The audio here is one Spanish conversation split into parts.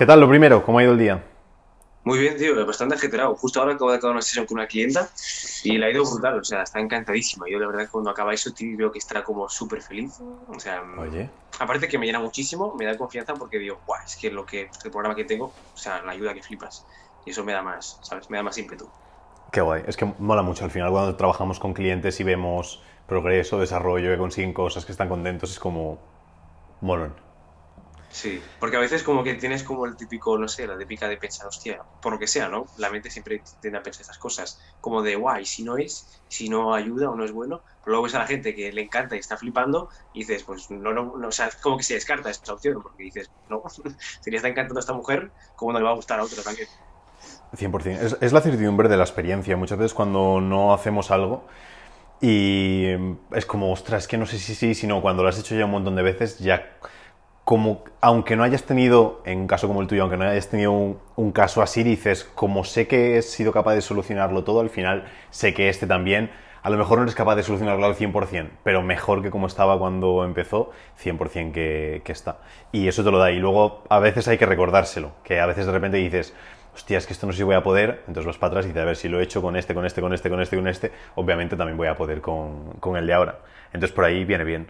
¿Qué tal? Lo primero, ¿cómo ha ido el día? Muy bien, tío, bastante ajetreado. Justo ahora acabo de acabar una sesión con una clienta y la ha ido brutal, o sea, está encantadísima. Yo, la verdad, cuando acaba eso, tío, veo que está como súper feliz. O sea, Oye. aparte que me llena muchísimo, me da confianza porque digo, guau, es que lo que el programa que tengo, o sea, la ayuda que flipas. Y eso me da más, ¿sabes? Me da más ímpetu. Qué guay. Es que mola mucho al final cuando trabajamos con clientes y vemos progreso, desarrollo, que consiguen cosas, que están contentos, es como molón. Sí, porque a veces como que tienes como el típico, no sé, la típica de pensar, hostia, por lo que sea, ¿no? La mente siempre tiende a pensar estas cosas, como de, guay, si no es, si no ayuda o no es bueno, pero luego ves a la gente que le encanta y está flipando y dices, pues no, no, no o sea, como que se descarta esta opción, porque dices, no, si le está encantando a esta mujer, ¿cómo no le va a gustar a otra también? 100%. Es, es la certidumbre de la experiencia. Muchas veces cuando no hacemos algo y es como, ostras, es que no sé si sí, si no, cuando lo has hecho ya un montón de veces, ya como, aunque no hayas tenido, en un caso como el tuyo, aunque no hayas tenido un, caso así, dices, como sé que he sido capaz de solucionarlo todo, al final sé que este también, a lo mejor no eres capaz de solucionarlo al 100%, pero mejor que como estaba cuando empezó, 100% que, que está. Y eso te lo da. Y luego a veces hay que recordárselo, que a veces de repente dices, hostia, es que esto no sé si voy a poder, entonces vas para atrás y dices, a ver si lo he hecho con este, con este, con este, con este, con este, obviamente también voy a poder con, con el de ahora. Entonces por ahí viene bien.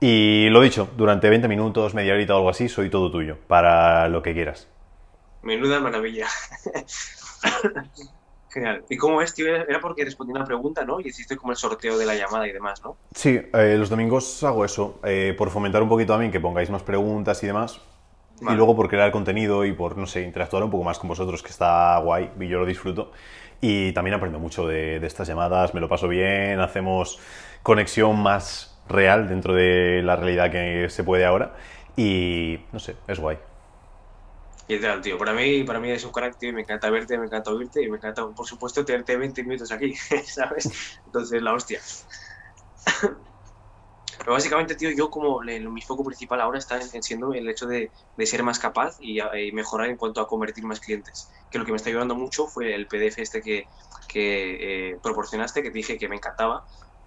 Y lo dicho, durante 20 minutos, media horita o algo así, soy todo tuyo, para lo que quieras. Menuda maravilla. Genial. ¿Y cómo es, tío? Era porque respondí una pregunta, ¿no? Y hiciste como el sorteo de la llamada y demás, ¿no? Sí, eh, los domingos hago eso, eh, por fomentar un poquito también que pongáis más preguntas y demás. Vale. Y luego por crear contenido y por, no sé, interactuar un poco más con vosotros, que está guay y yo lo disfruto. Y también aprendo mucho de, de estas llamadas, me lo paso bien, hacemos conexión más real dentro de la realidad que se puede ahora. Y, no sé, es guay. Y tal, tío. Para mí, para mí es un carácter, me encanta verte, me encanta oírte y me encanta, por supuesto, tenerte 20 minutos aquí, ¿sabes? Entonces, la hostia. Pero básicamente, tío, yo como le- mi foco principal ahora está en, en siendo el hecho de, de ser más capaz y, y mejorar en cuanto a convertir más clientes. Que lo que me está ayudando mucho fue el PDF este que, que eh, proporcionaste, que te dije que me encantaba,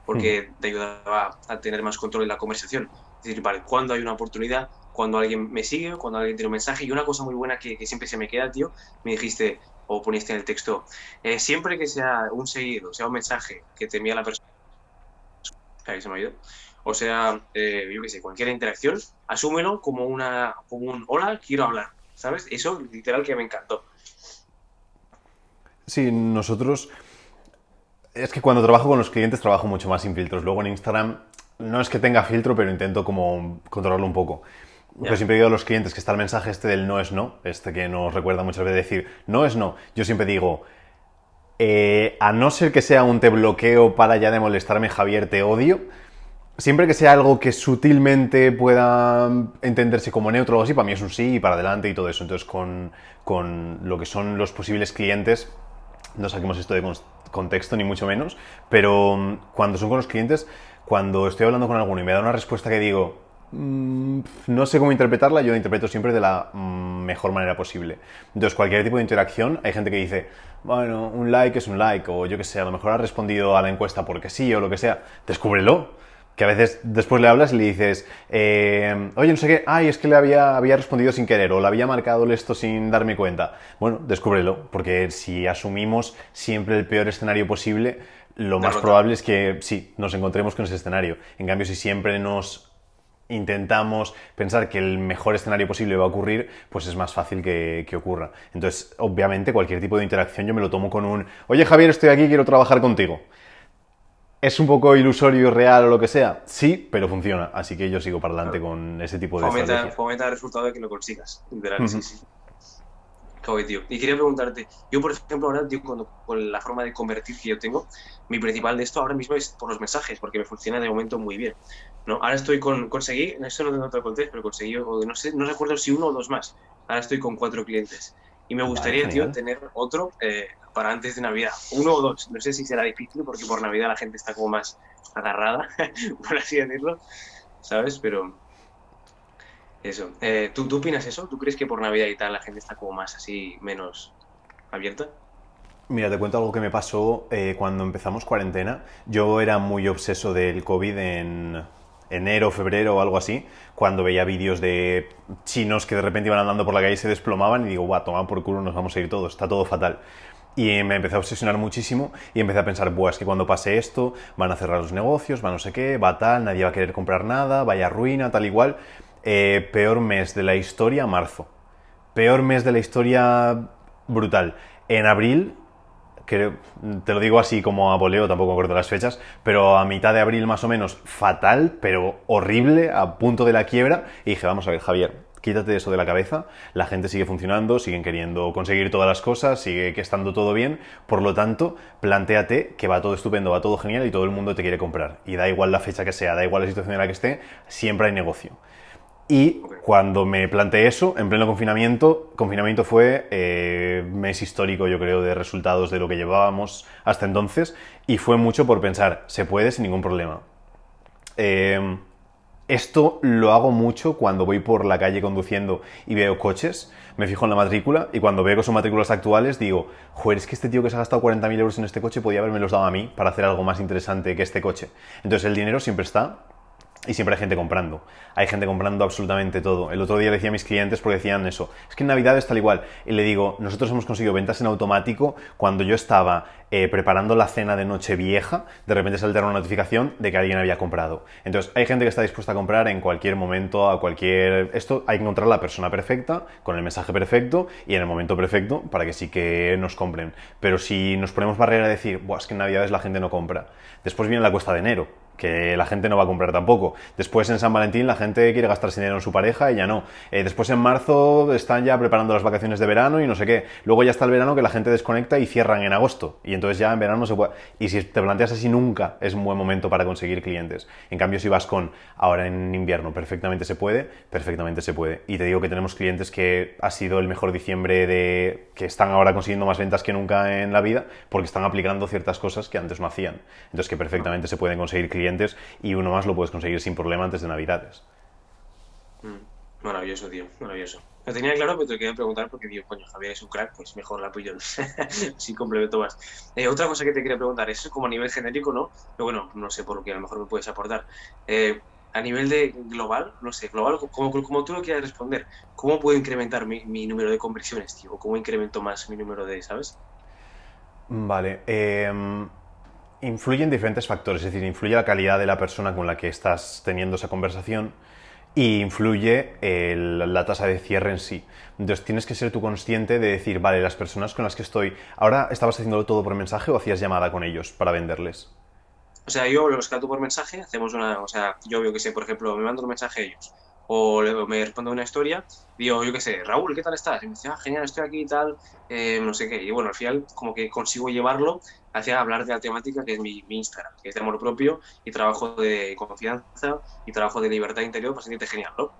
porque te ayudaba a tener más control en la conversación. Es decir, vale, cuando hay una oportunidad, cuando alguien me sigue, cuando alguien tiene un mensaje. Y una cosa muy buena que, que siempre se me queda, tío, me dijiste o poniste en el texto, eh, siempre que sea un seguido, sea un mensaje que te envía la persona, se me ha ido. o sea, eh, yo qué sé, cualquier interacción, asúmelo como, una, como un hola, quiero hablar, ¿sabes? Eso literal que me encantó. Sí, nosotros. Es que cuando trabajo con los clientes trabajo mucho más sin filtros. Luego en Instagram no es que tenga filtro, pero intento como controlarlo un poco. Yo siempre digo a los clientes que está el mensaje este del no es no, este que nos recuerda muchas veces decir no es no. Yo siempre digo, eh, a no ser que sea un te bloqueo para ya de molestarme, Javier, te odio. Siempre que sea algo que sutilmente pueda entenderse como neutro o así, para mí es un sí y para adelante y todo eso. Entonces, con, con lo que son los posibles clientes, no saquemos esto de contexto ni mucho menos, pero mm, cuando son con los clientes, cuando estoy hablando con alguno y me da una respuesta que digo, mm, no sé cómo interpretarla, yo la interpreto siempre de la mm, mejor manera posible. Entonces, cualquier tipo de interacción, hay gente que dice, bueno, un like es un like, o yo que sé, a lo mejor ha respondido a la encuesta porque sí, o lo que sea, descúbrelo. Que a veces después le hablas y le dices, eh, oye, no sé qué, ay, es que le había, había respondido sin querer o le había marcado esto sin darme cuenta. Bueno, descúbrelo, porque si asumimos siempre el peor escenario posible, lo más probable es que sí, nos encontremos con ese escenario. En cambio, si siempre nos intentamos pensar que el mejor escenario posible va a ocurrir, pues es más fácil que, que ocurra. Entonces, obviamente, cualquier tipo de interacción yo me lo tomo con un, oye Javier, estoy aquí, quiero trabajar contigo. ¿Es un poco ilusorio, real o lo que sea? Sí, pero funciona. Así que yo sigo para adelante con ese tipo de Fomenta, estrategia. fomenta el resultado de que lo consigas. Literal, Ujú. sí, sí. Guay, tío. Y quería preguntarte, yo por ejemplo ahora, tío, cuando, con la forma de convertir que yo tengo, mi principal de esto ahora mismo es por los mensajes, porque me funciona de momento muy bien. ¿no? Ahora estoy con, conseguí, eso no tengo otro contexto, pero conseguí, no sé, no recuerdo si uno o dos más. Ahora estoy con cuatro clientes. Y me Vale, gustaría, tío, genial. tener otro eh, para antes de Navidad. Uno o dos. No sé si será difícil, porque por Navidad la gente está como más agarrada, por así decirlo, ¿sabes? Pero eso. Eh, ¿tú, ¿Tú opinas eso? ¿Tú crees que por Navidad y tal la gente está como más así, menos abierta? Mira, te cuento algo que me pasó eh, cuando empezamos cuarentena. Yo era muy obseso del COVID en, enero, febrero o algo así, cuando veía vídeos de chinos que de repente iban andando por la calle y se desplomaban y digo, guau, toma por culo, nos vamos a ir todos, está todo fatal. Y me empecé a obsesionar muchísimo y empecé a pensar, buah, es que cuando pase esto van a cerrar los negocios, va no sé qué, va tal, nadie va a querer comprar nada, vaya ruina, tal igual. Eh, peor mes de la historia, marzo. Peor mes de la historia brutal. En abril que te lo digo así como a voleo, tampoco acuerdo las fechas, pero a mitad de abril más o menos, fatal, pero horrible, a punto de la quiebra, y dije, vamos a ver, Javier, quítate eso de la cabeza, la gente sigue funcionando, siguen queriendo conseguir todas las cosas, sigue que estando todo bien, por lo tanto, planteate que va todo estupendo, va todo genial y todo el mundo te quiere comprar. Y da igual la fecha que sea, da igual la situación en la que esté, siempre hay negocio. Y cuando me planteé eso, en pleno confinamiento, confinamiento fue eh, mes histórico, yo creo, de resultados de lo que llevábamos hasta entonces, y fue mucho por pensar, se puede sin ningún problema. Eh, esto lo hago mucho cuando voy por la calle conduciendo y veo coches, me fijo en la matrícula y cuando veo que son matrículas actuales digo, joder, es que este tío que se ha gastado 40.000 euros en este coche podía haberme los dado a mí para hacer algo más interesante que este coche. Entonces el dinero siempre está y siempre hay gente comprando. Hay gente comprando absolutamente todo. El otro día le decía a mis clientes porque decían eso, es que en Navidad es tal igual. Y le digo, nosotros hemos conseguido ventas en automático cuando yo estaba eh, preparando la cena de noche vieja, de repente saltar una notificación de que alguien había comprado. Entonces, hay gente que está dispuesta a comprar en cualquier momento, a cualquier... Esto hay que encontrar la persona perfecta, con el mensaje perfecto y en el momento perfecto para que sí que nos compren. Pero si nos ponemos barrera a decir, Buah, es que en Navidades la gente no compra, después viene la cuesta de enero que la gente no va a comprar tampoco. Después en San Valentín la gente quiere gastar dinero en su pareja y ya no. Eh, después en marzo están ya preparando las vacaciones de verano y no sé qué. Luego ya está el verano que la gente desconecta y cierran en agosto. Y entonces ya en verano no se puede... Y si te planteas así nunca es un buen momento para conseguir clientes. En cambio si vas con ahora en invierno perfectamente se puede, perfectamente se puede. Y te digo que tenemos clientes que ha sido el mejor diciembre de... que están ahora consiguiendo más ventas que nunca en la vida porque están aplicando ciertas cosas que antes no hacían. Entonces que perfectamente se pueden conseguir clientes y uno más lo puedes conseguir sin problema antes de Navidades. Mm, maravilloso, tío, maravilloso. Lo tenía claro, pero te quería preguntar porque, digo, coño, Javier es un crack, pues mejor la pillo sin complemento más. Eh, otra cosa que te quería preguntar, eso es como a nivel genérico, ¿no? Pero bueno, no sé por lo que a lo mejor me puedes aportar. Eh, a nivel de global, no sé, global, como, como tú lo quieras responder, ¿cómo puedo incrementar mi, mi número de conversiones, tío? ¿Cómo incremento más mi número de, ¿sabes? Vale. Eh, influyen diferentes factores, es decir, influye la calidad de la persona con la que estás teniendo esa conversación y influye la tasa de cierre en sí. Entonces tienes que ser tú consciente de decir, vale, las personas con las que estoy, ahora estabas haciéndolo todo por mensaje o hacías llamada con ellos para venderles. O sea, yo los trato por mensaje, hacemos una, o sea, yo veo que sé, por ejemplo, me mando un mensaje a ellos o me responde una historia, digo, yo qué sé, Raúl, ¿qué tal estás? Y me dice, ah, genial, estoy aquí y tal, eh, no sé qué. Y bueno, al final como que consigo llevarlo hacia hablar de la temática que es mi, Instagram, que es de amor propio y trabajo de confianza y trabajo de libertad interior para sentirte genial, ¿no?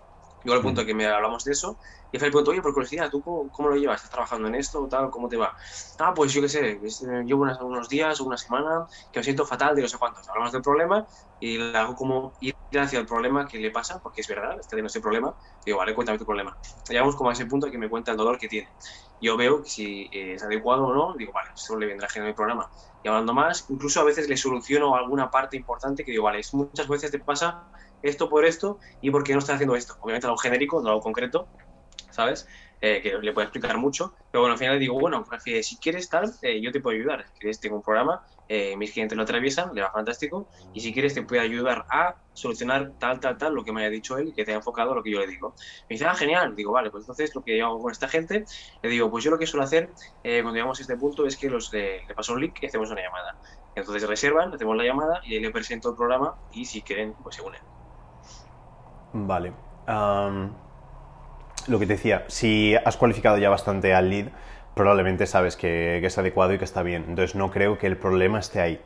Yo al punto que me hablamos de eso, y fue el punto, oye, por curiosidad, ¿tú cómo, lo llevas? ¿Estás trabajando en esto o tal? ¿Cómo te va? Ah, pues yo qué sé, eh, llevo unos días o una semana que me siento fatal de no sé cuántos. Hablamos del problema y le hago como ir hacia el problema que le pasa, porque es verdad, está teniendo ese problema. Digo, vale, cuéntame tu problema. Llegamos como a ese punto que me cuenta el dolor que tiene. Yo veo que si eh, es adecuado o no, digo, vale, eso le vendrá genial el programa. Y hablando más, incluso a veces le soluciono alguna parte importante que digo, vale, muchas veces te pasa esto por esto y por qué no estás haciendo esto. Obviamente algo genérico, no algo concreto, ¿sabes? Eh, que le puedo explicar mucho, pero bueno, al final digo, bueno, si quieres tal, eh, yo te puedo ayudar. Si quieres, tengo un programa, eh, mis clientes lo atraviesan, le va fantástico, y si quieres te puedo ayudar a solucionar tal, tal, tal, lo que me haya dicho él, que te haya enfocado lo que yo le digo. Me dice, ah, genial, digo, vale, pues entonces lo que yo hago con esta gente, le digo, pues yo lo que suelo hacer cuando llegamos a este punto es que los le paso un link y hacemos una llamada. Entonces reservan, hacemos la llamada y ahí le presento el programa y si quieren, pues se unen. Vale. lo que te decía, si has cualificado ya bastante al lead, probablemente sabes que, es adecuado y que está bien. Entonces no creo que el problema esté ahí.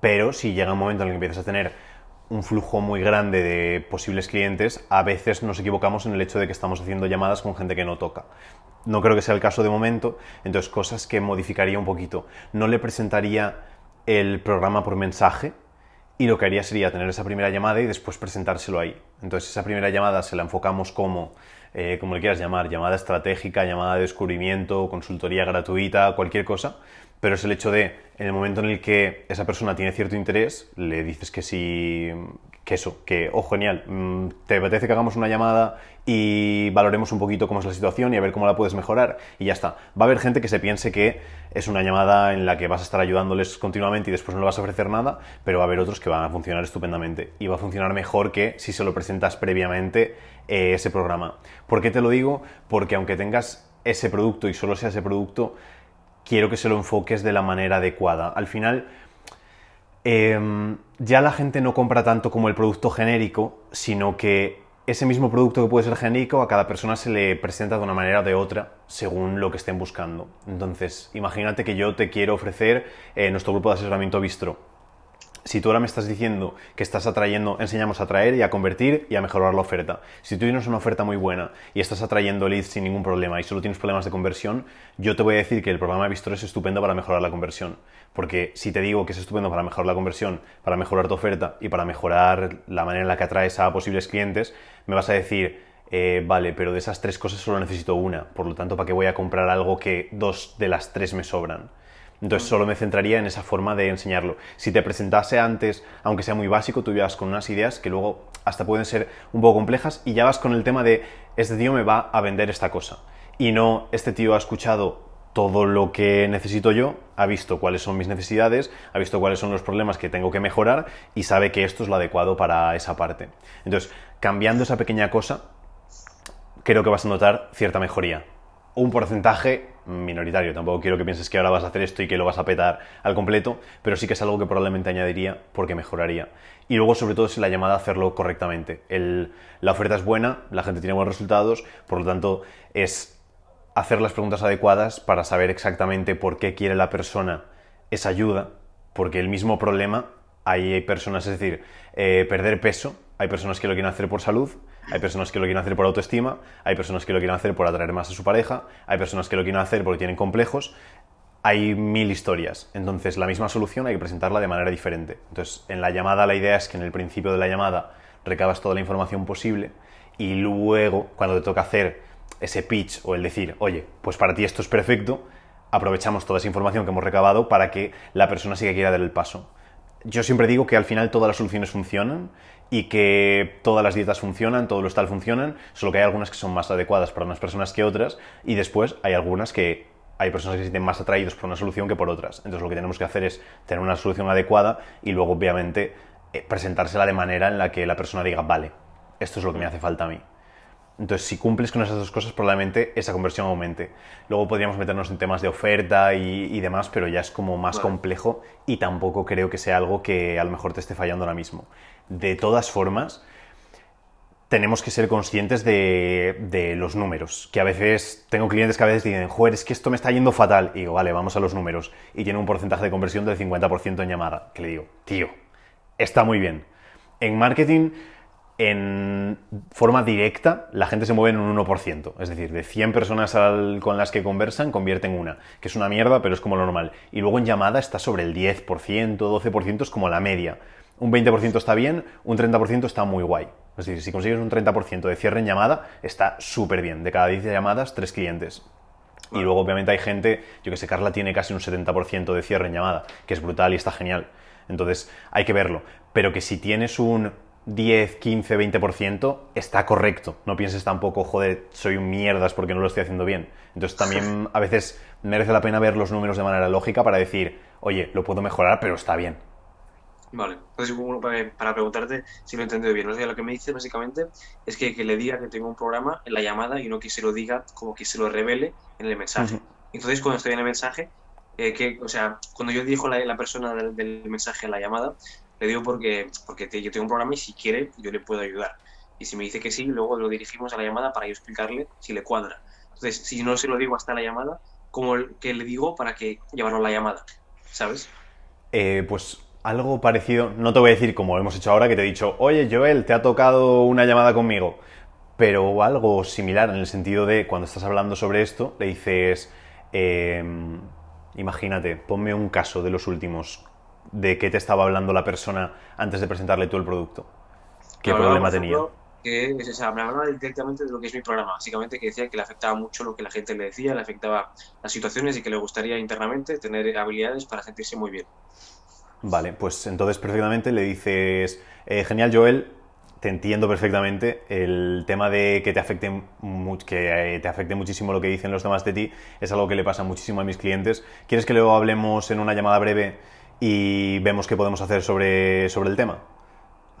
Pero si llega un momento en el que empiezas a tener un flujo muy grande de posibles clientes, a veces nos equivocamos en el hecho de que estamos haciendo llamadas con gente que no toca. No creo que sea el caso de momento, entonces cosas que modificaría un poquito. No le presentaría el programa por mensaje, y lo que haría sería tener esa primera llamada y después presentárselo ahí. Entonces esa primera llamada se la enfocamos como eh, como le quieras llamar, llamada estratégica, llamada de descubrimiento, consultoría gratuita, cualquier cosa, pero es el hecho de, en el momento en el que esa persona tiene cierto interés, le dices que sí, que eso, que, oh, genial, mm, te apetece que hagamos una llamada y valoremos un poquito cómo es la situación y a ver cómo la puedes mejorar y ya está. Va a haber gente que se piense que es una llamada en la que vas a estar ayudándoles continuamente y después no le vas a ofrecer nada, pero va a haber otros que van a funcionar estupendamente y va a funcionar mejor que si se lo presentas previamente eh, ese programa. ¿Por qué te lo digo? Porque aunque tengas ese producto y solo sea ese producto, quiero que se lo enfoques de la manera adecuada. Al final, Em, ya la gente no compra tanto como el producto genérico, sino que ese mismo producto que puede ser genérico a cada persona se le presenta de una manera o de otra según lo que estén buscando. Entonces, imagínate que yo te quiero ofrecer eh, nuestro grupo de asesoramiento Bistro si tú ahora me estás diciendo que estás atrayendo, enseñamos a atraer y a convertir y a mejorar la oferta. Si tú tienes una oferta muy buena y estás atrayendo leads sin ningún problema y solo tienes problemas de conversión, yo te voy a decir que el programa de Vistor es estupendo para mejorar la conversión. Porque si te digo que es estupendo para mejorar la conversión, para mejorar tu oferta y para mejorar la manera en la que atraes a posibles clientes, me vas a decir, eh, vale, pero de esas tres cosas solo necesito una. Por lo tanto, ¿para qué voy a comprar algo que dos de las tres me sobran? Entonces solo me centraría en esa forma de enseñarlo. Si te presentase antes, aunque sea muy básico, tú ibas con unas ideas que luego hasta pueden ser un poco complejas y ya vas con el tema de este tío me va a vender esta cosa. Y no este tío ha escuchado todo lo que necesito yo, ha visto cuáles son mis necesidades, ha visto cuáles son los problemas que tengo que mejorar y sabe que esto es lo adecuado para esa parte. Entonces, cambiando esa pequeña cosa, creo que vas a notar cierta mejoría un porcentaje minoritario. Tampoco quiero que pienses que ahora vas a hacer esto y que lo vas a petar al completo, pero sí que es algo que probablemente añadiría porque mejoraría. Y luego, sobre todo, es la llamada hacerlo correctamente. la oferta es buena, la gente tiene buenos resultados, por lo tanto, es hacer las preguntas adecuadas para saber exactamente por qué quiere la persona esa ayuda, porque el mismo problema, hay personas, es decir, eh, perder peso, hay personas que lo quieren hacer por salud, hay personas que lo quieren hacer por autoestima, hay personas que lo quieren hacer por atraer más a su pareja, hay personas que lo quieren hacer porque tienen complejos. Hay mil historias. Entonces, la misma solución hay que presentarla de manera diferente. Entonces, en la llamada la idea es que en el principio de la llamada recabas toda la información posible y luego, cuando te toca hacer ese pitch o el decir, oye, pues para ti esto es perfecto, aprovechamos toda esa información que hemos recabado para que la persona siga quiera dar el paso. Yo siempre digo que al final todas las soluciones funcionan y que todas las dietas funcionan, todos los tal funcionan, solo que hay algunas que son más adecuadas para unas personas que otras y después hay algunas que hay personas que se sienten más atraídos por una solución que por otras. Entonces lo que tenemos que hacer es tener una solución adecuada y luego obviamente eh, presentársela de manera en la que la persona diga, vale, esto es lo que me hace falta a mí. Entonces, si cumples con esas dos cosas, probablemente esa conversión aumente. Luego podríamos meternos en temas de oferta y, demás, pero ya es como más complejo y tampoco creo que sea algo que a lo mejor te esté fallando ahora mismo. De todas formas, tenemos que ser conscientes de, los números. Que a veces tengo clientes que a veces dicen, joder, es que esto me está yendo fatal. Y digo, vale, vamos a los números. Y tiene un porcentaje de conversión del 50% en llamada. Que le digo, tío, está muy bien. En marketing en forma directa la gente se mueve en un 1%. Es decir, de 100 personas con las que conversan, convierten una, que es una mierda, pero es como lo normal. Y luego en llamada está sobre el 10%, 12% es como la media. Un 20% está bien, un 30% está muy guay. Es decir, si consigues un 30% de cierre en llamada, está súper bien. De cada 10 llamadas, 3 clientes. Y luego, obviamente, hay gente, yo que sé, Carla tiene casi un 70% de cierre en llamada, que es brutal y está genial. Entonces, hay que verlo. Pero que si tienes un 10, 15, 20%, está correcto. No pienses tampoco, joder, soy un mierdas porque no lo estoy haciendo bien. Entonces también a veces merece la pena ver los números de manera lógica para decir, oye, lo puedo mejorar, pero está bien. Vale, entonces para preguntarte si lo he entendido bien, lo que me dice básicamente es que, le diga que tengo un programa en la llamada y no que se lo diga como que se lo revele en el mensaje. Entonces cuando estoy en el mensaje, eh, que, o sea, cuando yo dijo la, la persona del, mensaje en la llamada, le digo porque, porque yo tengo un programa y si quiere yo le puedo ayudar. Y si me dice que sí, luego lo dirigimos a la llamada para yo explicarle si le cuadra. Entonces, si no se lo digo hasta la llamada, ¿cómo que le digo para que llevarlo a la llamada? ¿Sabes? Eh, pues algo parecido, no te voy a decir como hemos hecho ahora, que te he dicho, oye Joel, te ha tocado una llamada conmigo, pero algo similar en el sentido de cuando estás hablando sobre esto, le dices, em, imagínate, ponme un caso de los últimos, de qué te estaba hablando la persona antes de presentarle tú el producto. ¿Qué problema tenía? que es esa, me hablaba directamente de lo que es mi programa, básicamente que decía que le afectaba mucho lo que la gente le decía, le afectaba las situaciones y que le gustaría internamente tener habilidades para sentirse muy bien. Vale, pues entonces perfectamente le dices, eh, genial Joel, te entiendo perfectamente. El tema de que te, afecte que eh, te afecte muchísimo lo que dicen los demás de ti es algo que le pasa muchísimo a mis clientes. ¿Quieres que luego hablemos en una llamada breve y vemos qué podemos hacer sobre, sobre el tema?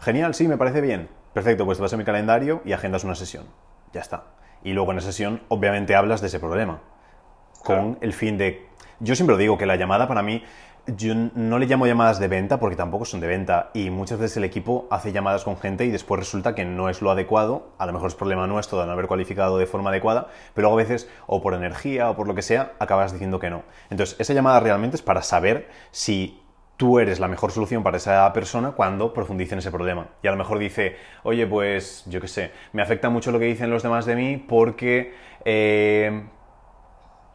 Genial, sí, me parece bien. Perfecto, pues te vas a mi calendario y agendas una sesión. Ya está. Y luego en esa sesión, obviamente, hablas de ese problema. Con el fin de. Yo siempre lo digo, que la llamada para mí yo no le llamo llamadas de venta porque tampoco son de venta y muchas veces el equipo hace llamadas con gente y después resulta que no es lo adecuado, a lo mejor es problema nuestro de no haber cualificado de forma adecuada, pero luego a veces o por energía o por lo que sea acabas diciendo que no. Entonces esa llamada realmente es para saber si tú eres la mejor solución para esa persona cuando profundice en ese problema. Y a lo mejor dice, oye, pues yo qué sé, me afecta mucho lo que dicen los demás de mí porque... Eh,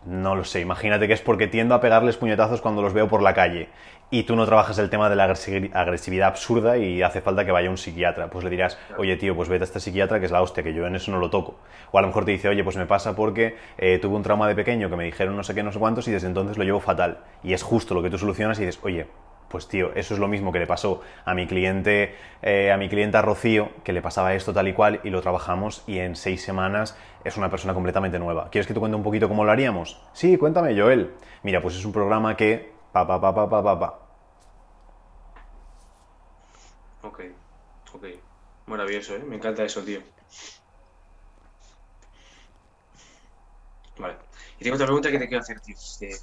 no lo sé, imagínate que es porque tiendo a pegarles puñetazos cuando los veo por la calle y tú no trabajas el tema de la agresividad absurda y hace falta que vaya un psiquiatra. Pues le dirás, oye tío, pues vete a este psiquiatra que es la hostia, que yo en eso no lo toco. O a lo mejor te dice, oye, pues me pasa porque eh, tuve un trauma de pequeño que me dijeron no sé qué, no sé cuántos y desde entonces lo llevo fatal. Y es justo lo que tú solucionas y dices, oye, pues tío, eso es lo mismo que le pasó a mi cliente, eh, a mi clienta Rocío, que le pasaba esto tal y cual, y lo trabajamos y en seis semanas es una persona completamente nueva. ¿Quieres que te cuente un poquito cómo lo haríamos? Sí, cuéntame, Joel. Mira, pues es un programa que... Pa, pa, pa, pa, pa, pa, pa. Ok, ok. Maravilloso, ¿eh? Me encanta eso, tío. Vale. Y tengo otra pregunta que te quiero hacer, tío. Eh,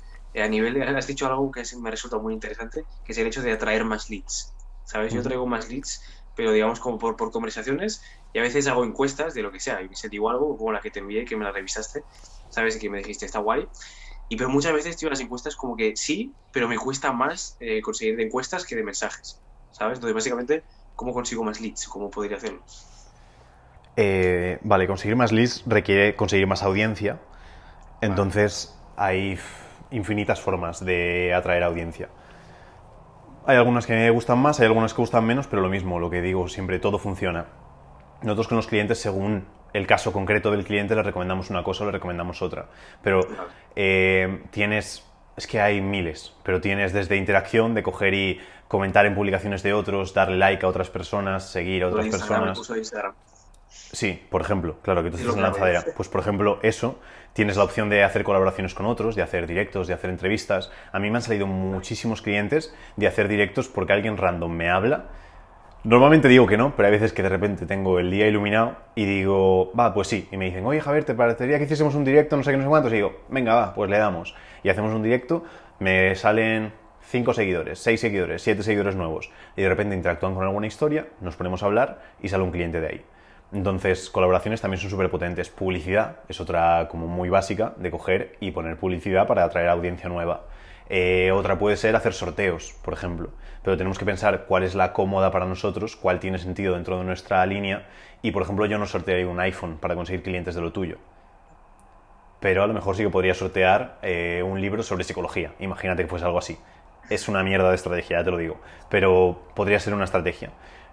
a nivel de, has dicho algo que me resulta muy interesante, que es el hecho de atraer más leads. ¿Sabes? Yo traigo más leads, pero digamos como por, por conversaciones y a veces hago encuestas de lo que sea. Y se digo algo como la que te envié, que me la revisaste, ¿sabes? Y que me dijiste, está guay. Y pero muchas veces, tío, las encuestas como que sí, pero me cuesta más eh, conseguir de encuestas que de mensajes, ¿sabes? Entonces, básicamente, ¿cómo consigo más leads? ¿Cómo podría hacerlo? Eh, vale, conseguir más leads requiere conseguir más audiencia. Entonces, hay infinitas formas de atraer audiencia. Hay algunas que me gustan más, hay algunas que gustan menos, pero lo mismo, lo que digo siempre, todo funciona. Nosotros con los clientes, según el caso concreto del cliente, le recomendamos una cosa o le recomendamos otra. Pero eh, tienes, es que hay miles, pero tienes desde interacción, de coger y comentar en publicaciones de otros, darle like a otras personas, seguir a otras personas. Sí, por ejemplo, claro que tú estás en lanzadera. Pues por ejemplo, eso, tienes la opción de hacer colaboraciones con otros, de hacer directos, de hacer entrevistas. A mí me han salido muchísimos clientes de hacer directos porque alguien random me habla. Normalmente digo que no, pero hay veces que de repente tengo el día iluminado y digo, va, pues sí. Y me dicen, oye Javier, ¿te parecería que hiciésemos un directo? No sé qué, no sé cuántos. Y digo, venga, va, pues le damos. Y hacemos un directo, me salen cinco seguidores, seis seguidores, siete seguidores nuevos. Y de repente interactúan con alguna historia, nos ponemos a hablar y sale un cliente de ahí. Entonces, colaboraciones también son súper potentes. Publicidad es otra como muy básica de coger y poner publicidad para atraer audiencia nueva. Eh, otra puede ser hacer sorteos, por ejemplo. Pero tenemos que pensar cuál es la cómoda para nosotros, cuál tiene sentido dentro de nuestra línea. Y, por ejemplo, yo no sortearía un iPhone para conseguir clientes de lo tuyo. Pero a lo mejor sí que podría sortear eh, un libro sobre psicología. Imagínate que fuese algo así. Es una mierda de estrategia, ya te lo digo. Pero podría ser una estrategia.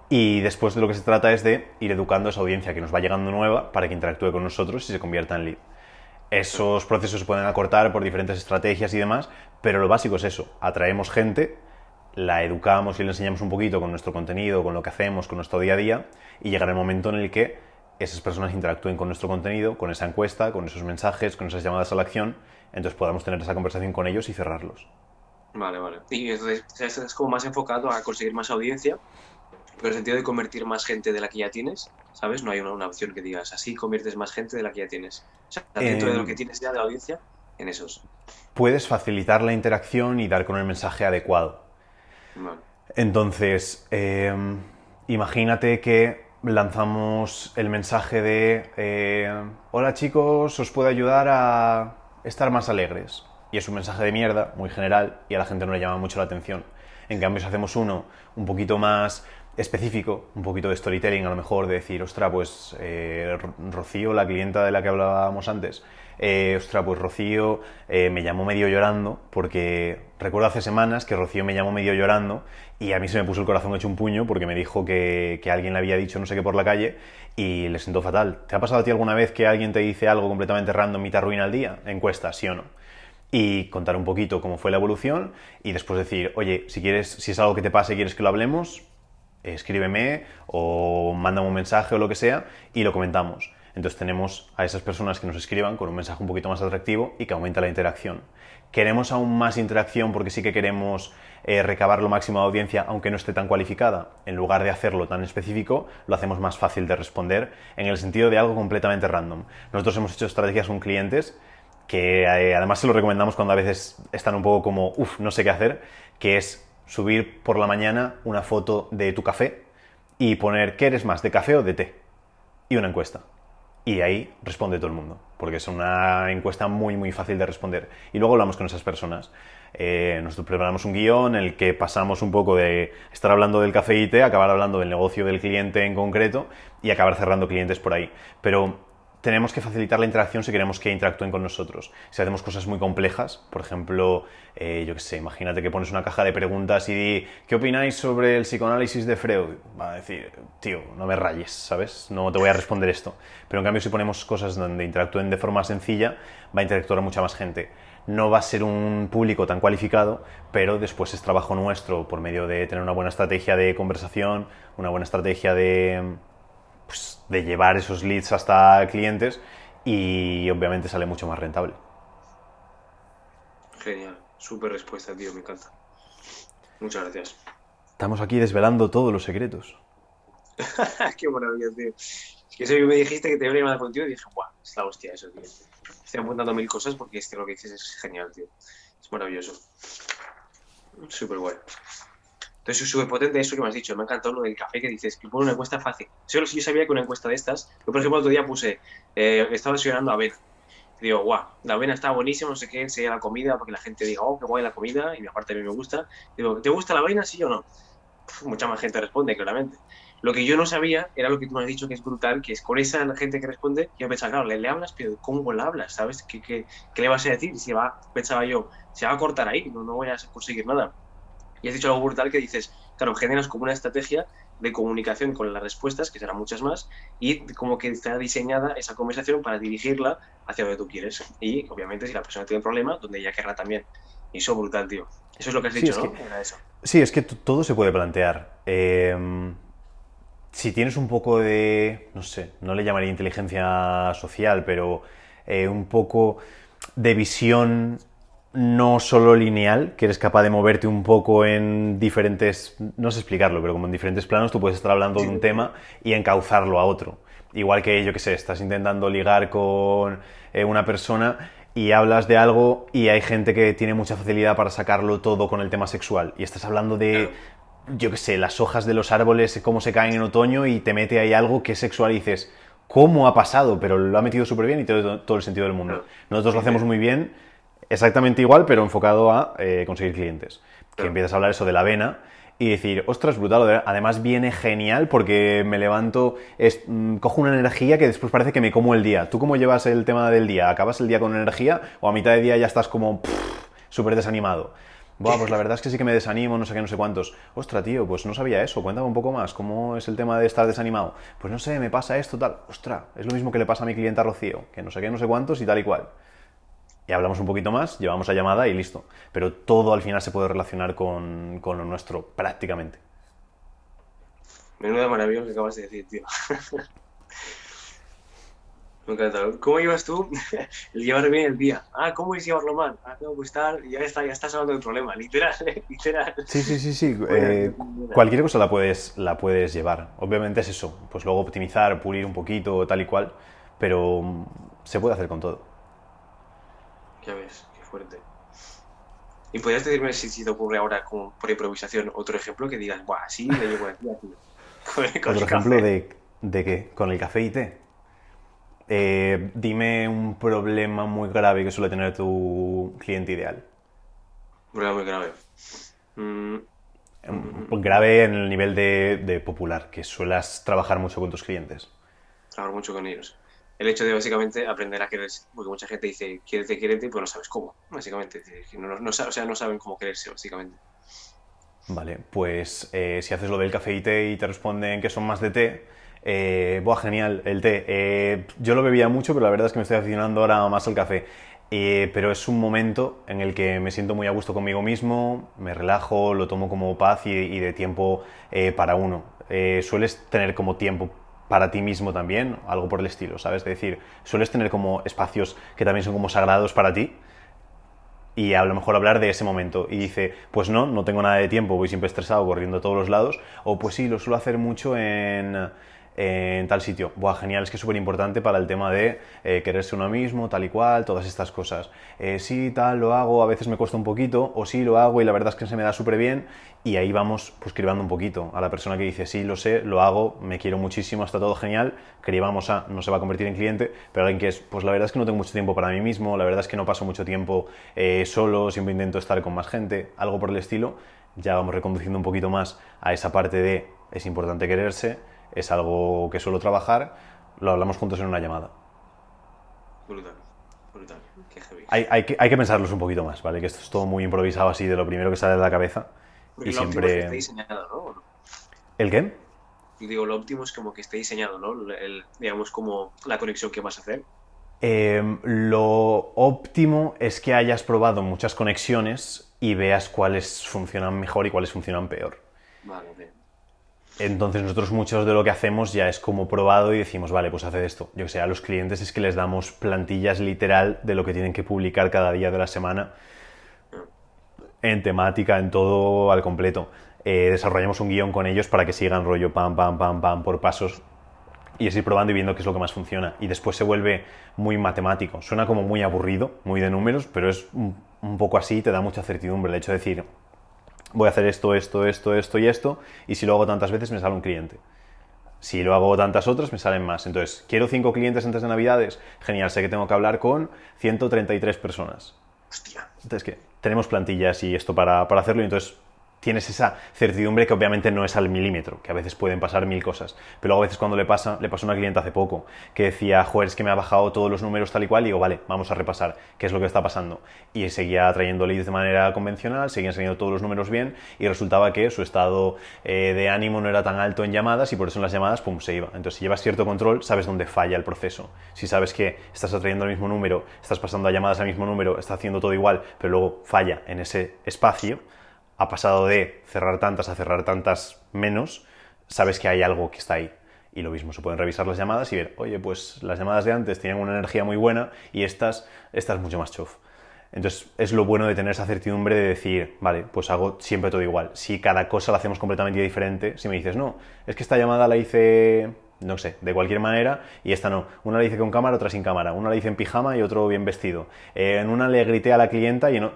Y después de lo que se trata es de ir educando a esa audiencia que nos va llegando nueva para que interactúe con nosotros y se convierta en lead. Esos procesos se pueden acortar por diferentes estrategias y demás, pero lo básico es eso, atraemos gente, la educamos y le enseñamos un poquito con nuestro contenido, con lo que hacemos, con nuestro día a día, y llegará el momento en el que esas personas interactúen con nuestro contenido, con esa encuesta, con esos mensajes, con esas llamadas a la acción, entonces podamos tener esa conversación con ellos y cerrarlos. Vale, vale. Y entonces es como más enfocado a conseguir más audiencia pero en el sentido de convertir más gente de la que ya tienes, ¿sabes? No hay una, opción que digas, así conviertes más gente de la que ya tienes. O sea, dentro de lo que em, tienes ya de audiencia, en esos. Puedes facilitar la interacción y dar con el mensaje adecuado. Entonces, em, imagínate que lanzamos el mensaje de, eh, hola chicos, os puedo ayudar a estar más alegres. Y es un mensaje de mierda, muy general, y a la gente no le llama mucho la atención. En cambio, si hacemos uno un poquito más específico, un poquito de storytelling a lo mejor, de decir, ostra, pues eh, Rocío, la clienta de la que hablábamos antes, eh, ostras, pues Rocío eh, me llamó medio llorando, porque recuerdo hace semanas que Rocío me llamó medio llorando y a mí se me puso el corazón hecho un puño porque me dijo que, que alguien le había dicho no sé qué por la calle y le sentó fatal. ¿Te ha pasado a ti alguna vez que alguien te dice algo completamente random y te arruina el día? Encuesta, sí o no y contar un poquito cómo fue la evolución y después decir, oye, si quieres, si es algo que te pase y quieres que lo hablemos, escríbeme o mándame un mensaje o lo que sea y lo comentamos. Entonces tenemos a esas personas que nos escriban con un mensaje un poquito más atractivo y que aumenta la interacción. Queremos aún más interacción porque sí que queremos eh, recabar lo máximo de audiencia aunque no esté tan cualificada. En lugar de hacerlo tan específico, lo hacemos más fácil de responder en el sentido de algo completamente random. Nosotros hemos hecho estrategias con clientes que eh, además se lo recomendamos cuando a veces están un poco como, uff, no sé qué hacer, que es subir por la mañana una foto de tu café y poner qué eres más, de café o de té, y una encuesta. Y ahí responde todo el mundo, porque es una encuesta muy, muy fácil de responder. Y luego hablamos con esas personas. Eh, nosotros preparamos un guion en el que pasamos un poco de estar hablando del café y té, acabar hablando del negocio del cliente en concreto y acabar cerrando clientes por ahí. Pero tenemos que facilitar la interacción si queremos que interactúen con nosotros. Si hacemos cosas muy complejas, por ejemplo, eh, yo qué sé, imagínate que pones una caja de preguntas y di, ¿qué opináis sobre el psicoanálisis de Freud? Va a decir, tío, no me rayes, ¿sabes? No te voy a responder esto. Pero en cambio, si ponemos cosas donde interactúen de forma sencilla, va a interactuar mucha más gente. No va a ser un público tan cualificado, pero después es trabajo nuestro por medio de tener una buena estrategia de conversación, una buena estrategia de pues, de llevar esos leads hasta clientes y obviamente sale mucho más rentable. Genial, súper respuesta, tío, me encanta. Muchas gracias. Estamos aquí desvelando todos los secretos. Qué maravilla, tío. Es que eso me dijiste que te iba a llamar contigo y dije, guau, es la hostia eso, tío. Estoy apuntando mil cosas porque este lo que dices es genial, tío. Es maravilloso. Súper guay. Entonces es súper potente eso que me has dicho. Me ha encantado lo del café que dices, que pone una encuesta fácil. Yo, yo sabía que una encuesta de estas, yo por ejemplo el otro día puse, eh, estaba desayunando avena. Y digo, guau, la avena está buenísima, no sé qué, enseña la comida, porque la gente diga, oh, qué guay la comida, y aparte a mí me gusta. Digo, ¿te gusta la avena, sí o no? mucha más gente responde, claramente. Lo que yo no sabía era lo que tú me has dicho que es brutal, que es con esa gente que responde, yo pensaba, claro, le, le hablas, pero ¿cómo le hablas? ¿Sabes? ¿Qué, qué, qué le vas a decir? Si va, pensaba yo, se va a cortar ahí, no, no voy a conseguir nada. Y has dicho algo brutal que dices, claro, generas como una estrategia de comunicación con las respuestas, que serán muchas más, y como que está diseñada esa conversación para dirigirla hacia donde tú quieres. Y obviamente si la persona tiene un problema, donde ella querrá también. Y eso es brutal, tío. Eso es lo que has dicho, ¿no? Sí, es que todo se puede plantear. Em, si tienes un poco de, no sé, no le llamaría inteligencia social, pero eh, un poco de visión no solo lineal, que eres capaz de moverte un poco en diferentes, no sé explicarlo, pero como en diferentes planos tú puedes estar hablando de un tema y encauzarlo a otro. Igual que, yo que sé, estás intentando ligar con eh, una persona y hablas de algo y hay gente que tiene mucha facilidad para sacarlo todo con el tema sexual. Y estás hablando de, yo que sé, las hojas de los árboles, cómo se caen en otoño y te mete ahí algo que es sexual y dices, ¿cómo ha pasado? Pero lo ha metido súper bien y tiene todo el sentido del mundo. Nosotros lo hacemos muy bien exactamente igual, pero enfocado a eh, conseguir clientes. Que empiezas a hablar eso de la avena y decir, ostras, brutal, además viene genial porque me levanto, mm, cojo una energía que después parece que me como el día. ¿Tú cómo llevas el tema del día? ¿Acabas el día con energía o a mitad de día ya estás como súper desanimado? Buah, pues la verdad es que sí que me desanimo, no sé qué, no sé cuántos. Ostras, tío, pues no sabía eso, cuéntame un poco más, ¿cómo es el tema de estar desanimado? Pues no sé, me pasa esto, tal. Ostras, es lo mismo que le pasa a mi clienta Rocío, que no sé qué, no sé cuántos y tal y cual y hablamos un poquito más, llevamos la llamada y listo. Pero todo al final se puede relacionar con, con lo nuestro, prácticamente. Menuda maravilla lo que acabas de decir, tío. Me encanta. ¿Cómo llevas tú el llevar bien el día? Ah, ¿cómo es llevarlo mal? Ah, tengo que estar, ya está, ya estás hablando del problema, literal, literal. Sí, sí, sí, sí. Eh, cualquier cosa la puedes, la puedes llevar. Obviamente es eso, pues luego optimizar, pulir un poquito, tal y cual, pero se puede hacer con todo. Ya ves, qué fuerte. ¿Y podrías decirme si, te ocurre ahora, como por improvisación, otro ejemplo que digas, ¡buah, sí, le llevo aquí a ti? ¿Otro ejemplo de, de qué? ¿Con el café y té? Eh, dime un problema muy grave que suele tener tu cliente ideal. Un problema muy grave. Mm. Grave en el nivel de, de, popular, que suelas trabajar mucho con tus clientes. Trabajar mucho con ellos. El hecho de básicamente aprender a quererse, porque mucha gente dice, quiérete, quiérete, pues no sabes cómo, básicamente, no, no, o sea, no saben cómo quererse, básicamente. Vale, pues eh, si haces lo del café y té y te responden que son más de té, eh, buah, genial, el té. Eh, yo lo bebía mucho, pero la verdad es que me estoy aficionando ahora más al café. Eh, pero es un momento en el que me siento muy a gusto conmigo mismo, me relajo, lo tomo como paz y, y de tiempo para uno. sueles tener como tiempo para ti mismo también, algo por el estilo, ¿sabes? Es decir, sueles tener como espacios que también son como sagrados para ti y a lo mejor hablar de ese momento. Y dice, pues no, no tengo nada de tiempo, voy siempre estresado corriendo a todos los lados. O pues sí, lo suelo hacer mucho en en tal sitio. Buah, genial, es que es súper importante para el tema de eh, quererse uno mismo, tal y cual, todas estas cosas. Eh, sí, tal, lo hago, a veces me cuesta un poquito, o sí, lo hago y la verdad es que se me da súper bien, y ahí vamos pues cribando un poquito a la persona que dice, sí, lo sé, lo hago, me quiero muchísimo, está todo genial, cribamos a, no se va a convertir en cliente, pero alguien que es, pues la verdad es que no tengo mucho tiempo para mí mismo, la verdad es que no paso mucho tiempo eh, solo, siempre intento estar con más gente, algo por el estilo, ya vamos reconduciendo un poquito más a esa parte de es importante quererse, es algo que suelo trabajar, lo hablamos juntos en una llamada. Brutal, brutal. Qué heavy. Hay, hay, que, hay que pensarlos un poquito más, ¿vale? Que esto es todo muy improvisado así de lo primero que sale de la cabeza. Porque y lo siempre... es que esté diseñado, ¿no? ¿El qué? Digo, lo óptimo es como que esté diseñado, ¿no? El, digamos, como la conexión que vas a hacer. Eh, lo óptimo es que hayas probado muchas conexiones y veas cuáles funcionan mejor y cuáles funcionan peor. Vale, bien. Entonces nosotros muchos de lo que hacemos ya es como probado y decimos, vale, pues haced esto. Yo que sé, a los clientes es que les damos plantillas literal de lo que tienen que publicar cada día de la semana en temática, en todo al completo. Eh, desarrollamos un guion con ellos para que sigan rollo pam, pam, pam, pam por pasos y es ir probando y viendo qué es lo que más funciona. Y después se vuelve muy matemático. Suena como muy aburrido, muy de números, pero es un, un poco así te da mucha certidumbre el hecho de decir, voy a hacer esto, esto, esto, esto y esto, y si lo hago tantas veces me sale un cliente. Si lo hago tantas otras, me salen más. Entonces, ¿quiero cinco clientes antes de Navidades? Genial, sé que tengo que hablar con 133 personas. Hostia. Entonces, que tenemos plantillas y esto para, para hacerlo, y entonces tienes esa certidumbre que obviamente no es al milímetro, que a veces pueden pasar mil cosas. Pero luego a veces cuando le pasa, le pasó a una cliente hace poco, que decía, joder, es que me ha bajado todos los números tal y cual, y digo, vale, vamos a repasar qué es lo que está pasando. Y seguía trayendo leads de manera convencional, seguían saliendo todos los números bien, y resultaba que su estado eh, de ánimo no era tan alto en llamadas, y por eso en las llamadas, pum, se iba. Entonces, si llevas cierto control, sabes dónde falla el proceso. Si sabes que estás atrayendo el mismo número, estás pasando a llamadas al mismo número, estás haciendo todo igual, pero luego falla en ese espacio, ha pasado de cerrar tantas a cerrar tantas menos, sabes que hay algo que está ahí. Y lo mismo, se pueden revisar las llamadas y ver, oye, pues las llamadas de antes tenían una energía muy buena y estas, estas mucho más chof. Entonces es lo bueno de tener esa certidumbre de decir, vale, pues hago siempre todo igual. Si cada cosa la hacemos completamente diferente, si me dices, no, es que esta llamada la hice, no sé, de cualquier manera y esta no. Una la hice con cámara, otra sin cámara. Una la hice en pijama y otro bien vestido. Eh, en una le grité a la clienta y en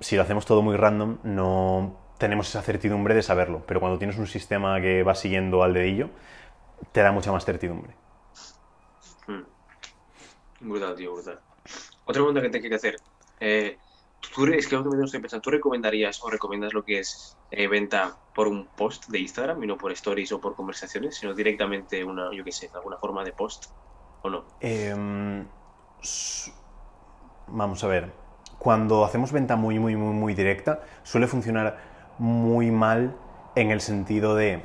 si lo hacemos todo muy random, no tenemos esa certidumbre de saberlo. Pero cuando tienes un sistema que va siguiendo al dedillo, te da mucha más certidumbre. Hmm. Brutal, tío, brutal. Otra pregunta que te quería hacer. Eh, ¿tú, es que últimamente estoy pensando, ¿tú recomendarías o recomiendas lo que es eh, venta por un post de Instagram y no por stories o por conversaciones, sino directamente una, yo qué sé, alguna forma de post o no? Eh, vamos a ver cuando hacemos venta muy, muy, muy, muy directa, suele funcionar muy mal en el sentido de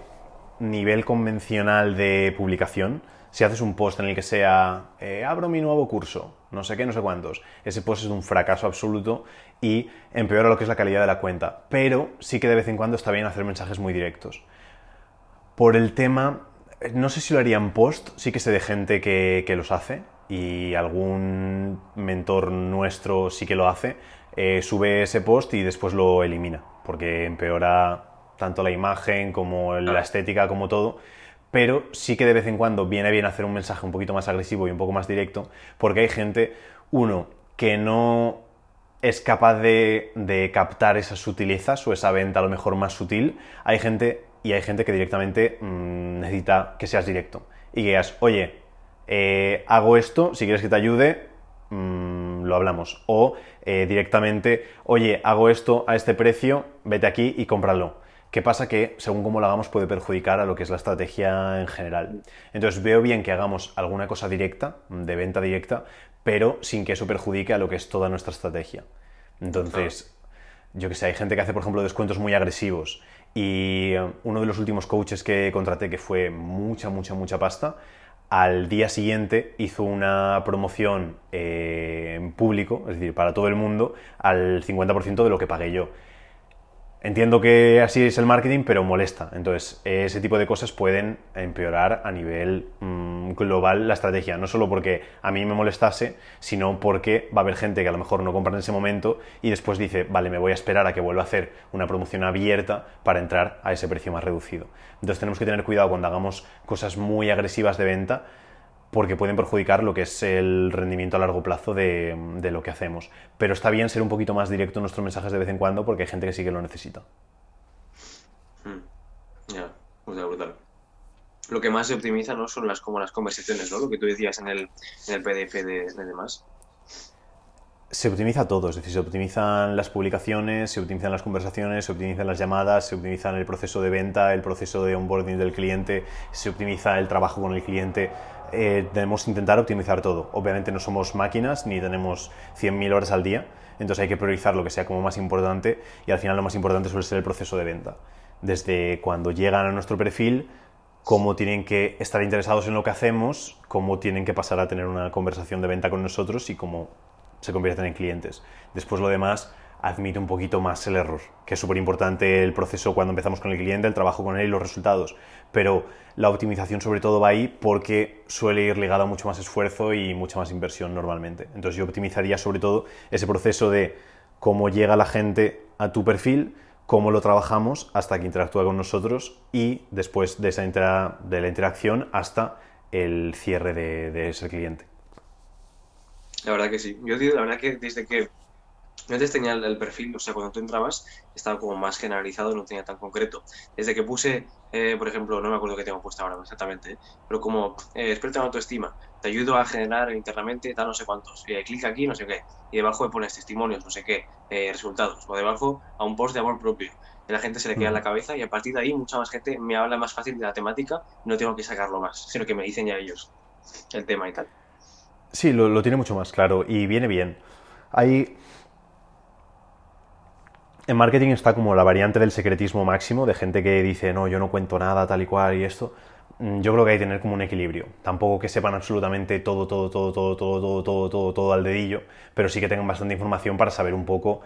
nivel convencional de publicación. Si haces un post en el que sea, eh, abro mi nuevo curso, no sé qué, no sé cuántos, ese post es un fracaso absoluto y empeora lo que es la calidad de la cuenta. Pero sí que de vez en cuando está bien hacer mensajes muy directos. Por el tema, no sé si lo haría en post, sí que sé de gente que, que los hace, y algún mentor nuestro sí que lo hace, eh, sube ese post y después lo elimina, porque empeora tanto la imagen como la estética, como todo. Pero sí que de vez en cuando viene bien hacer un mensaje un poquito más agresivo y un poco más directo, porque hay gente, uno, que no es capaz de, de captar esas sutilezas o esa venta a lo mejor más sutil. Hay gente y hay gente que directamente mmm, necesita que seas directo y que digas, oye, eh, hago esto, si quieres que te ayude, mmm, lo hablamos. O eh, directamente, oye, hago esto a este precio, vete aquí y cómpralo. ¿Qué pasa? Que según cómo lo hagamos puede perjudicar a lo que es la estrategia en general. Entonces veo bien que hagamos alguna cosa directa, de venta directa, pero sin que eso perjudique a lo que es toda nuestra estrategia. Entonces, yo que sé, hay gente que hace, por ejemplo, descuentos muy agresivos y eh, uno de los últimos coaches que contraté, que fue mucha, mucha, mucha pasta, al día siguiente hizo una promoción eh, en público, es decir, para todo el mundo, al 50% de lo que pagué yo. Entiendo que así es el marketing, pero molesta. Entonces, ese tipo de cosas pueden empeorar a nivel mm, global la estrategia. No solo porque a mí me molestase, sino porque va a haber gente que a lo mejor no compra en ese momento y después dice, vale, me voy a esperar a que vuelva a hacer una promoción abierta para entrar a ese precio más reducido. Entonces, tenemos que tener cuidado cuando hagamos cosas muy agresivas de venta porque pueden perjudicar lo que es el rendimiento a largo plazo de, lo que hacemos. Pero está bien ser un poquito más directo en nuestros mensajes de vez en cuando porque hay gente que sí que lo necesita. Hmm. Ya, brutal. Lo que más se optimiza no son las como las conversaciones, ¿no? Lo que tú decías en el, en el PDF de, de demás se optimiza todo, es decir, se optimizan las publicaciones, se optimizan las conversaciones, se optimizan las llamadas, se optimizan el proceso de venta, el proceso de onboarding del cliente, se optimiza el trabajo con el cliente. Eh, debemos intentar optimizar todo. Obviamente no somos máquinas ni tenemos 100.000 horas al día, entonces hay que priorizar lo que sea como más importante y al final lo más importante suele ser el proceso de venta. Desde cuando llegan a nuestro perfil, cómo tienen que estar interesados en lo que hacemos, cómo tienen que pasar a tener una conversación de venta con nosotros y cómo se convierten en clientes. Después lo demás admite un poquito más el error, que es súper importante el proceso cuando empezamos con el cliente, el trabajo con él y los resultados. Pero la optimización sobre todo va ahí porque suele ir ligado a mucho más esfuerzo y mucha más inversión normalmente. Entonces yo optimizaría sobre todo ese proceso de cómo llega la gente a tu perfil, cómo lo trabajamos hasta que interactúa con nosotros y después de, esa de la interacción hasta el cierre de, de ese cliente. La verdad que sí. Yo la verdad que desde que antes tenía el, perfil, o sea, cuando tú entrabas estaba como más generalizado, no tenía tan concreto. Desde que puse, eh, por ejemplo, no me acuerdo qué tengo puesto ahora exactamente, pero como eh, experto en autoestima, te ayudo a generar internamente tal no sé cuántos, eh, clic aquí, no sé qué, y debajo pones testimonios, no sé qué, eh, resultados, o debajo a un post de amor propio. Y la gente se le queda en la cabeza y a partir de ahí mucha más gente me habla más fácil de la temática, no tengo que sacarlo más, sino que me dicen ya ellos el tema y tal. Sí, lo, tiene mucho más claro y viene bien. Hay... En marketing está como la variante del secretismo máximo, de gente que dice, no, yo no cuento nada, tal y cual, y esto. Mm, yo creo que hay que tener como un equilibrio. Tampoco que sepan absolutamente todo, todo, todo, todo, todo, todo, todo, todo, todo al dedillo, pero sí que tengan bastante información para saber un poco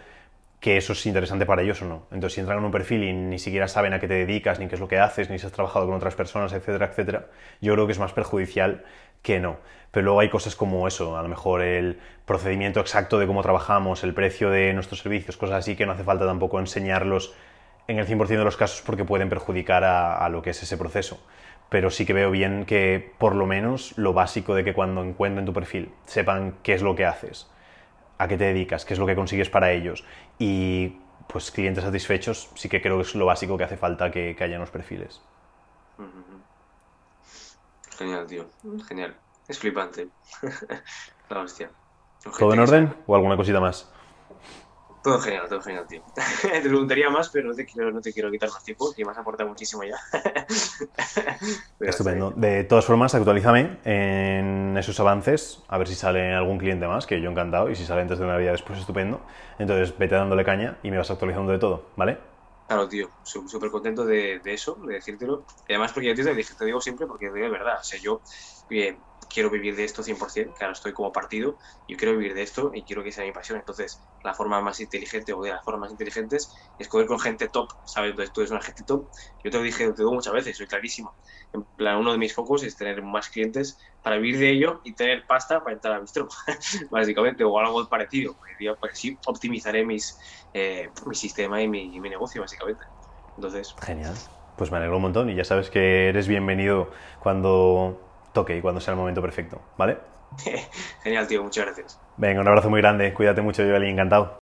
que eso es interesante para ellos o no. Entonces, si entran en un perfil y ni siquiera saben a qué te dedicas, ni qué es lo que haces, ni si has trabajado con otras personas, etcétera, etcétera, yo creo que es más perjudicial que no. Pero luego hay cosas como eso, a lo mejor el procedimiento exacto de cómo trabajamos, el precio de nuestros servicios, cosas así que no hace falta tampoco enseñarlos en el 100% de los casos porque pueden perjudicar a, lo que es ese proceso. Pero sí que veo bien que por lo menos lo básico de que cuando encuentren tu perfil sepan qué es lo que haces, a qué te dedicas, qué es lo que consigues para ellos y pues clientes satisfechos sí que creo que es lo básico que hace falta que, que haya en los perfiles. Genial, tío. Genial. Es flipante. La hostia. ¿Todo en orden o alguna cosita más? Todo genial, todo genial, tío. te preguntaría más, pero no te quiero, no te quiero quitar más tiempo, que me has aportado muchísimo ya. Estupendo. De todas formas, actualízame en esos avances, a ver si sale algún cliente más, que yo encantado, y si sale antes de Navidad después, estupendo. Entonces, vete dándole caña y me vas actualizando de todo, ¿vale? Claro, tío, súper contento de, eso, de decírtelo. Y además, porque yo te, te digo siempre, porque de verdad, o sea, yo eh, quiero vivir de esto 100%, que ahora estoy como partido, yo quiero vivir de esto y quiero que sea mi pasión. Entonces, la forma más inteligente o de las formas más inteligentes es coger con gente top, ¿sabes? Entonces, tú eres una gente top. Yo te lo dije, te digo muchas veces, soy clarísimo. En plan, uno de mis focos es tener más clientes para vivir de ello y tener pasta para entrar a Bistro, básicamente, o algo parecido. Porque sí optimizaré mis, eh, mi sistema y mi, mi negocio, básicamente. Entonces... Genial. Pues me alegro un montón y ya sabes que eres bienvenido cuando toque y cuando sea el momento perfecto, ¿vale? Genial, tío, muchas gracias. Venga, un abrazo muy grande, cuídate mucho, Joel, encantado.